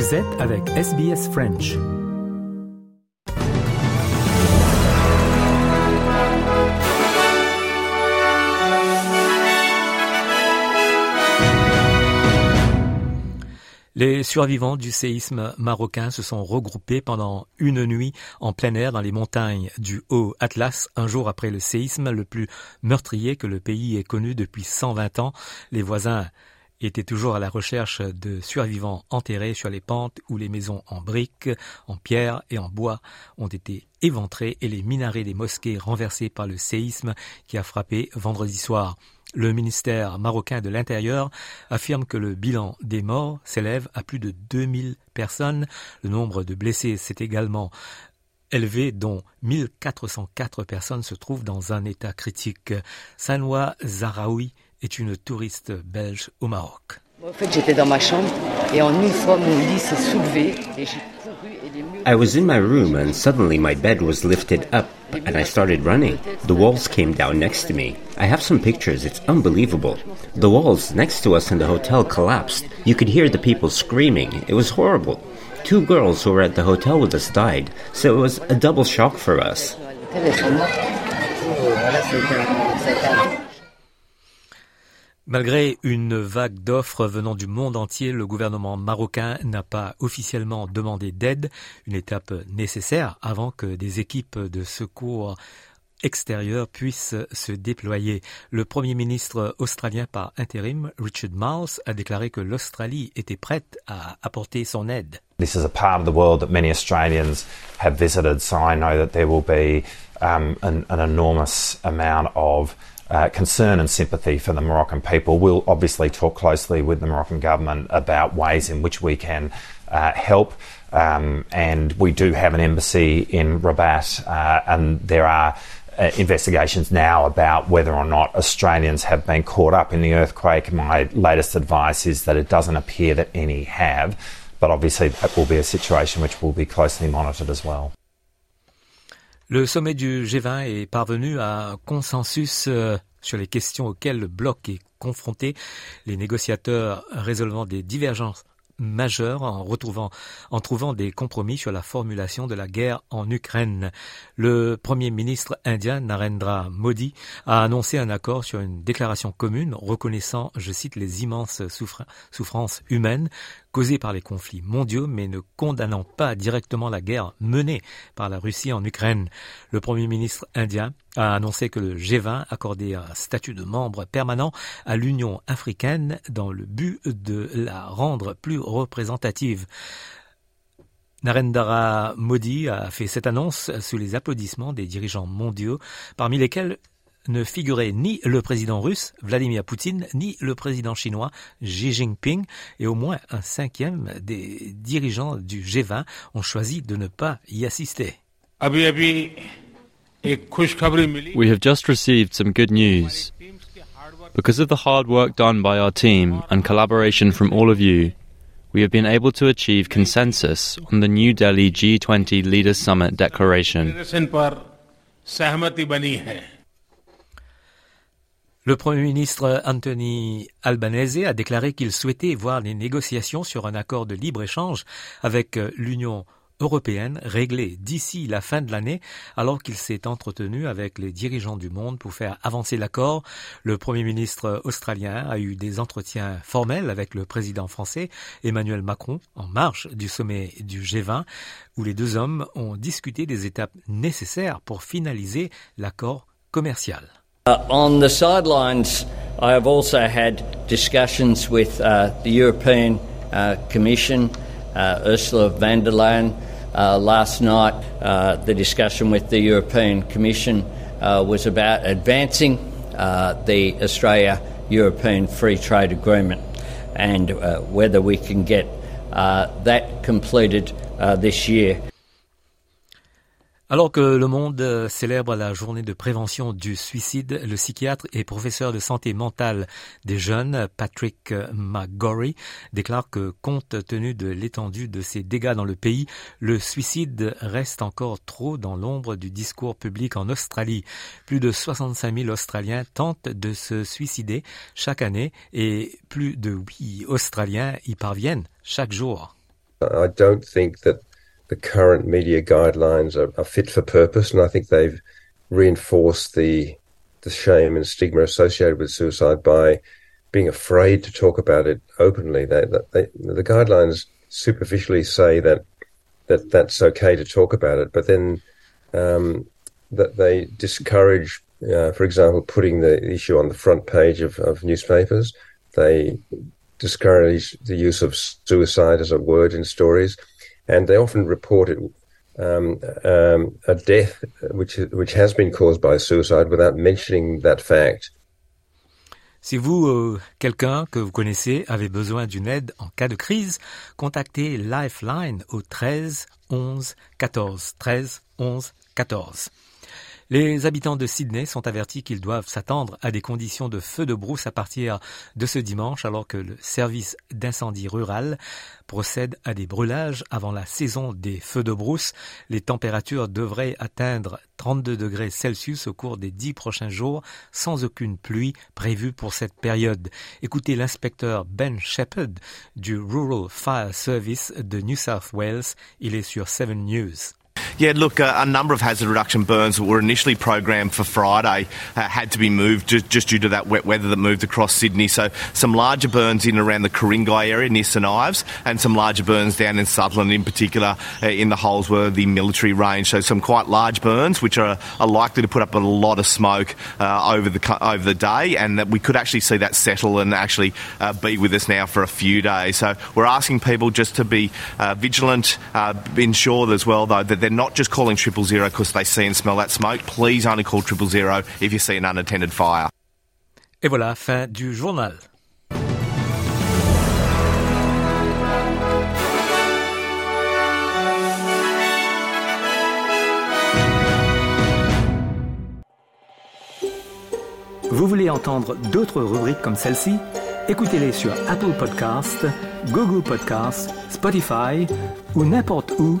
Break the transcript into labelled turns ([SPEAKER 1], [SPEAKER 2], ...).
[SPEAKER 1] Vous êtes avec SBS French. Les survivants du séisme marocain se sont regroupés pendant une nuit en plein air dans les montagnes du Haut Atlas, un jour après le séisme le plus meurtrier que le pays ait connu depuis 120 ans. Les voisins étaient toujours à la recherche de survivants enterrés sur les pentes où les maisons en briques, en pierre et en bois ont été éventrées et les minarets des mosquées renversés par le séisme qui a frappé vendredi soir. Le ministère marocain de l'Intérieur affirme que le bilan des morts s'élève à plus de 2000 personnes. Le nombre de blessés s'est également élevé, dont 1404 personnes se trouvent dans un état critique. Sanoua Zaraoui est une touriste belge au Maroc.
[SPEAKER 2] En fait, j'étais dans ma chambre et en une fois, mon lit s'est soulevé et j'ai
[SPEAKER 3] I was in my room and suddenly my bed was lifted up and I started running. The walls came down next to me. I have some pictures, it's unbelievable. The walls next to us in the hotel collapsed. You could hear the people screaming. It was horrible. Two girls who were at the hotel with us died, so it was a double shock for us.
[SPEAKER 1] Malgré une vague d'offres venant du monde entier, le gouvernement marocain n'a pas officiellement demandé d'aide, une étape nécessaire avant que des équipes de secours extérieurs puissent se déployer. Le Premier ministre australien par intérim, Richard Marles, a déclaré que l'Australie était prête à apporter son aide.
[SPEAKER 4] This is a part of the world that many Australians have visited, so I know that there will be um, an enormous amount of uh, concern and sympathy for the Moroccan people. We'll obviously talk closely with the Moroccan government about ways in which we can uh, help. Um, and we do have an embassy in Rabat, uh, and there are uh, investigations now about whether or not Australians have been caught up in the earthquake. My latest advice is that it doesn't appear that any have, but obviously that will be a situation which will be closely monitored as well.
[SPEAKER 1] Le sommet du G20 est parvenu à un consensus euh, sur les questions auxquelles le bloc est confronté, les négociateurs résolvant des divergences majeur en retrouvant, en trouvant des compromis sur la formulation de la guerre en Ukraine. Le premier ministre indien Narendra Modi a annoncé un accord sur une déclaration commune reconnaissant, je cite, les immenses souffrances humaines causées par les conflits mondiaux, mais ne condamnant pas directement la guerre menée par la Russie en Ukraine. Le Premier ministre indien a annoncé que le G20 accordait un statut de membre permanent à l'Union africaine dans le but de la rendre plus représentative. Narendra Modi a fait cette annonce sous les applaudissements des dirigeants mondiaux, parmi lesquels ne figurait ni le président russe Vladimir Poutine, ni le président chinois Xi Jinping, et au moins un cinquième des dirigeants du G20 ont choisi de ne pas y assister.
[SPEAKER 5] We have just received some good news. Because of the hard work done by our team and collaboration from all of you, we have been able to achieve consensus on the New Delhi G20 Leaders Summit Declaration.
[SPEAKER 1] Le Premier ministre Anthony Albanese a déclaré qu'il souhaitait voir les négociations sur un accord de libre-échange avec l'Union européenne réglée d'ici la fin de l'année, alors qu'il s'est entretenu avec les dirigeants du monde pour faire avancer l'accord. Le Premier ministre australien a eu des entretiens formels avec le président français Emmanuel Macron en marge du sommet du G20, où les deux hommes ont discuté des étapes nécessaires pour finaliser l'accord commercial.
[SPEAKER 6] Uh, on the sidelines, I have also had discussions with uh, the European uh, Commission, uh, Ursula von der Leyen. Uh, last night, uh, the discussion with the European Commission was about advancing the Australia European Free Trade Agreement and whether we can get that completed this year.
[SPEAKER 1] Alors que le monde célèbre la journée de prévention du suicide, le psychiatre et professeur de santé mentale des jeunes, Patrick McGorry, déclare que compte tenu de l'étendue de ces dégâts dans le pays, le suicide reste encore trop dans l'ombre du discours public en Australie. Plus de 65 000 Australiens tentent de se suicider chaque année et plus de 8 Australiens y parviennent chaque jour.
[SPEAKER 7] The current media guidelines are, are fit for purpose, and I think they've reinforced the the shame and stigma associated with suicide by being afraid to talk about it openly. They, they, the guidelines superficially say that that that's okay to talk about it, but then um, that they discourage, uh, for example, putting the issue on the front page of, of newspapers. They discourage the use of suicide as a word in stories, and they often report um, um, a death which which has been caused by suicide without mentioning that fact.
[SPEAKER 1] Si vous, euh, quelqu'un que vous connaissez, avez besoin d'une aide en cas de crise, contactez Lifeline au 13 11 14 13 11 14. Les habitants de Sydney sont avertis qu'ils doivent s'attendre à des conditions de feu de brousse à partir de ce dimanche alors que le service d'incendie rural procède à des brûlages avant la saison des feux de brousse. Les températures devraient atteindre 32 degrés Celsius au cours des dix prochains jours sans aucune pluie prévue pour cette période. Écoutez l'inspecteur Ben Shepherd du Rural Fire Service de New South Wales. Il est sur 7 News.
[SPEAKER 8] Yeah, look, uh, a number of hazard reduction burns that were initially programmed for Friday uh, had to be moved just, just, due to that wet weather that moved across Sydney. So some larger burns in around the Coringai area near St Ives and some larger burns down in Sutherland in particular uh, in the Holsworthy military range. So some quite large burns which are, are likely to put up a lot of smoke uh, over the over the day and that we could actually see that settle and actually uh, be with us now for a few days. So we're asking people just to be uh, vigilant, ensure as well though that they're not just calling triple zero because they see and smell that smoke. Please only call triple zero if you see an unattended fire.
[SPEAKER 1] Et voilà, fin du journal. Vous voulez entendre d'autres rubriques comme celle-ci? Écoutez-les sur Apple Podcasts, Google Podcasts, Spotify ou n'importe où